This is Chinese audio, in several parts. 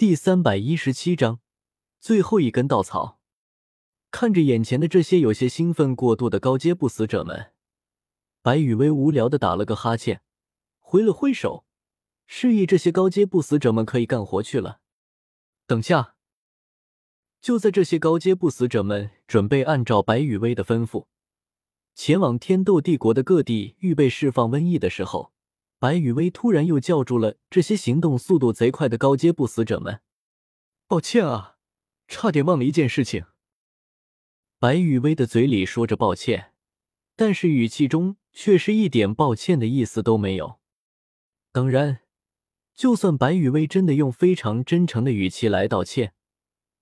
第三百一十七章，最后一根稻草。看着眼前的这些有些兴奋过度的高阶不死者们，白羽薇无聊的打了个哈欠，挥了挥手，示意这些高阶不死者们可以干活去了。等下，就在这些高阶不死者们准备按照白羽薇的吩咐，前往天斗帝国的各地预备释放瘟疫的时候。白雨薇突然又叫住了这些行动速度贼快的高阶不死者们。抱歉啊，差点忘了一件事情。白雨薇的嘴里说着抱歉，但是语气中却是一点抱歉的意思都没有。当然，就算白雨薇真的用非常真诚的语气来道歉，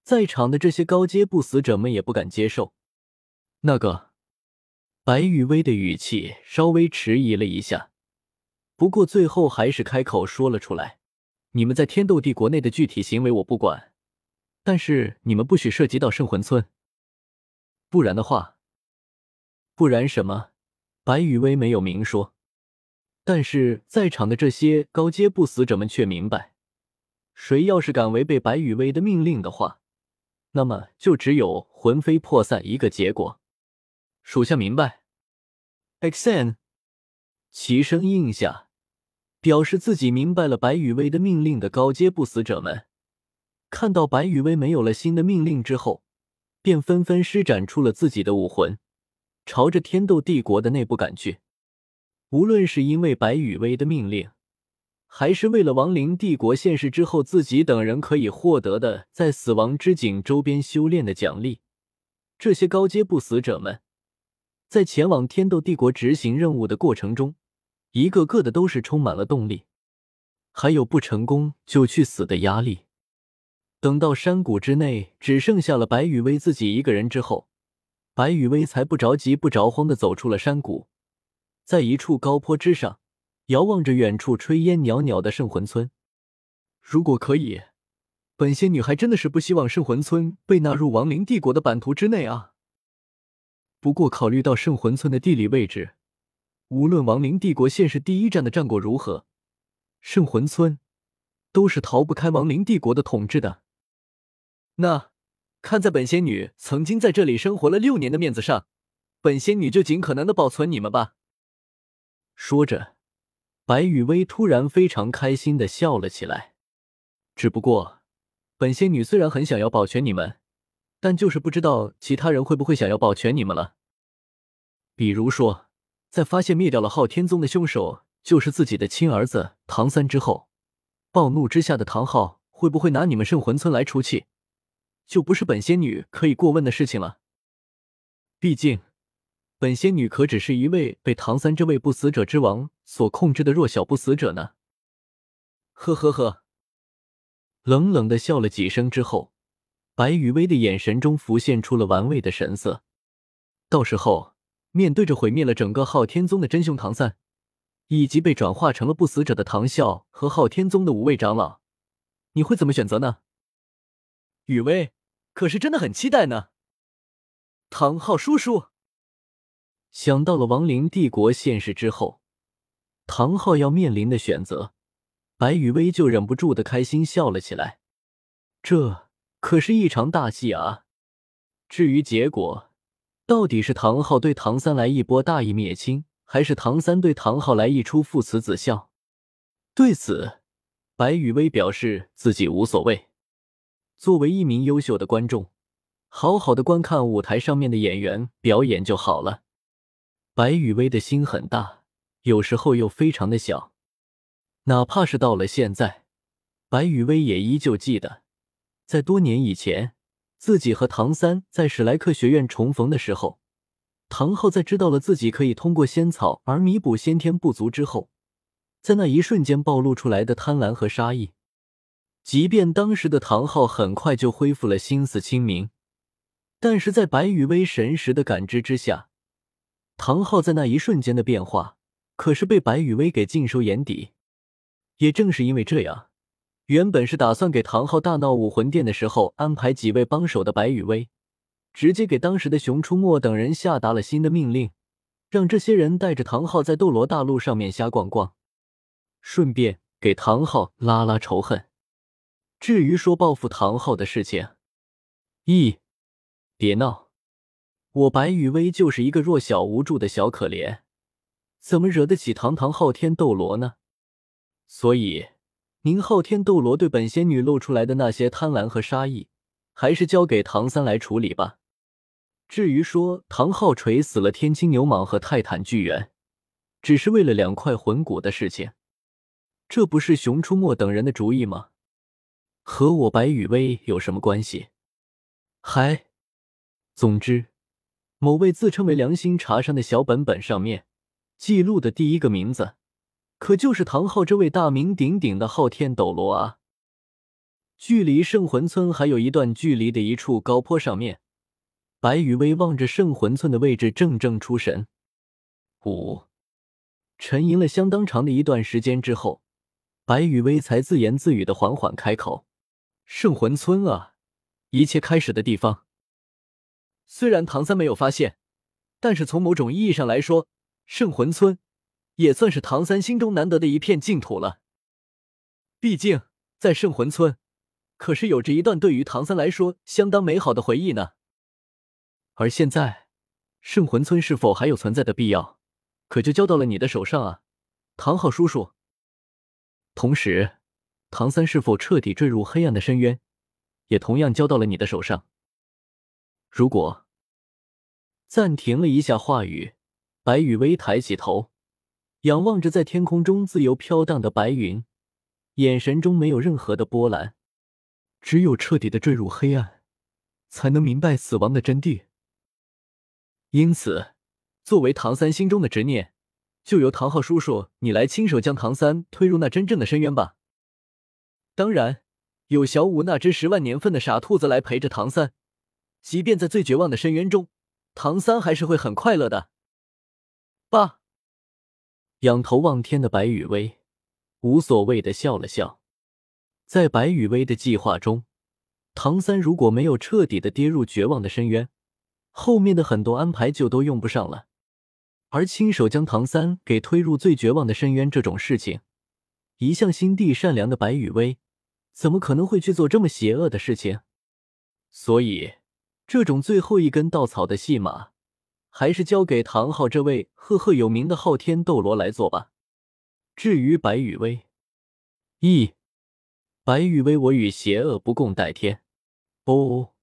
在场的这些高阶不死者们也不敢接受。那个，白雨薇的语气稍微迟疑了一下。不过最后还是开口说了出来：“你们在天斗帝国内的具体行为我不管，但是你们不许涉及到圣魂村，不然的话，不然什么？”白羽薇没有明说，但是在场的这些高阶不死者们却明白，谁要是敢违背白羽薇的命令的话，那么就只有魂飞魄散一个结果。属下明白。Xen，齐声应下。表示自己明白了白羽薇的命令的高阶不死者们，看到白羽薇没有了新的命令之后，便纷纷施展出了自己的武魂，朝着天斗帝国的内部赶去。无论是因为白羽薇的命令，还是为了亡灵帝国现世之后自己等人可以获得的在死亡之井周边修炼的奖励，这些高阶不死者们在前往天斗帝国执行任务的过程中。一个个的都是充满了动力，还有不成功就去死的压力。等到山谷之内只剩下了白羽薇自己一个人之后，白羽薇才不着急不着慌的走出了山谷，在一处高坡之上，遥望着远处炊烟袅袅的圣魂村。如果可以，本仙女还真的是不希望圣魂村被纳入亡灵帝国的版图之内啊。不过考虑到圣魂村的地理位置。无论亡灵帝国现世第一战的战果如何，圣魂村都是逃不开亡灵帝国的统治的。那看在本仙女曾经在这里生活了六年的面子上，本仙女就尽可能的保存你们吧。说着，白雨薇突然非常开心的笑了起来。只不过，本仙女虽然很想要保全你们，但就是不知道其他人会不会想要保全你们了。比如说。在发现灭掉了昊天宗的凶手就是自己的亲儿子唐三之后，暴怒之下的唐昊会不会拿你们圣魂村来出气，就不是本仙女可以过问的事情了。毕竟，本仙女可只是一位被唐三这位不死者之王所控制的弱小不死者呢。呵呵呵，冷冷的笑了几声之后，白雨薇的眼神中浮现出了玩味的神色。到时候。面对着毁灭了整个昊天宗的真凶唐三，以及被转化成了不死者的唐啸和昊天宗的五位长老，你会怎么选择呢？雨薇可是真的很期待呢。唐昊叔叔想到了亡灵帝国现世之后，唐昊要面临的选择，白雨薇就忍不住的开心笑了起来。这可是一场大戏啊！至于结果。到底是唐昊对唐三来一波大义灭亲，还是唐三对唐昊来一出父慈子孝？对此，白雨薇表示自己无所谓。作为一名优秀的观众，好好的观看舞台上面的演员表演就好了。白雨薇的心很大，有时候又非常的小。哪怕是到了现在，白雨薇也依旧记得，在多年以前。自己和唐三在史莱克学院重逢的时候，唐昊在知道了自己可以通过仙草而弥补先天不足之后，在那一瞬间暴露出来的贪婪和杀意。即便当时的唐昊很快就恢复了心思清明，但是在白羽薇神识的感知之下，唐昊在那一瞬间的变化可是被白羽薇给尽收眼底。也正是因为这样。原本是打算给唐昊大闹武魂殿的时候安排几位帮手的白羽薇，直接给当时的熊出没等人下达了新的命令，让这些人带着唐昊在斗罗大陆上面瞎逛逛，顺便给唐昊拉拉仇恨。至于说报复唐昊的事情，咦，别闹，我白羽薇就是一个弱小无助的小可怜，怎么惹得起堂堂昊天斗罗呢？所以，宁昊天斗罗对本仙女露出来的那些贪婪和杀意，还是交给唐三来处理吧。至于说唐昊锤死了天青牛蟒和泰坦巨猿，只是为了两块魂骨的事情，这不是熊出没等人的主意吗？和我白羽薇有什么关系？还，总之，某位自称为良心茶商的小本本上面记录的第一个名字，可就是唐昊这位大名鼎鼎的昊天斗罗啊！距离圣魂村还有一段距离的一处高坡上面。白羽薇望着圣魂村的位置，怔怔出神。五，沉吟了相当长的一段时间之后，白羽薇才自言自语的缓缓开口：“圣魂村啊，一切开始的地方。虽然唐三没有发现，但是从某种意义上来说，圣魂村也算是唐三心中难得的一片净土了。毕竟在圣魂村，可是有着一段对于唐三来说相当美好的回忆呢。”而现在，圣魂村是否还有存在的必要，可就交到了你的手上啊，唐昊叔叔。同时，唐三是否彻底坠入黑暗的深渊，也同样交到了你的手上。如果暂停了一下话语，白羽薇抬起头，仰望着在天空中自由飘荡的白云，眼神中没有任何的波澜。只有彻底的坠入黑暗，才能明白死亡的真谛。因此，作为唐三心中的执念，就由唐昊叔叔你来亲手将唐三推入那真正的深渊吧。当然，有小五那只十万年份的傻兔子来陪着唐三，即便在最绝望的深渊中，唐三还是会很快乐的。爸，仰头望天的白羽薇无所谓的笑了笑。在白羽薇的计划中，唐三如果没有彻底的跌入绝望的深渊，后面的很多安排就都用不上了，而亲手将唐三给推入最绝望的深渊这种事情，一向心地善良的白羽薇怎么可能会去做这么邪恶的事情？所以，这种最后一根稻草的戏码，还是交给唐昊这位赫赫有名的昊天斗罗来做吧。至于白羽薇，咦，白羽薇，我与邪恶不共戴天。哦。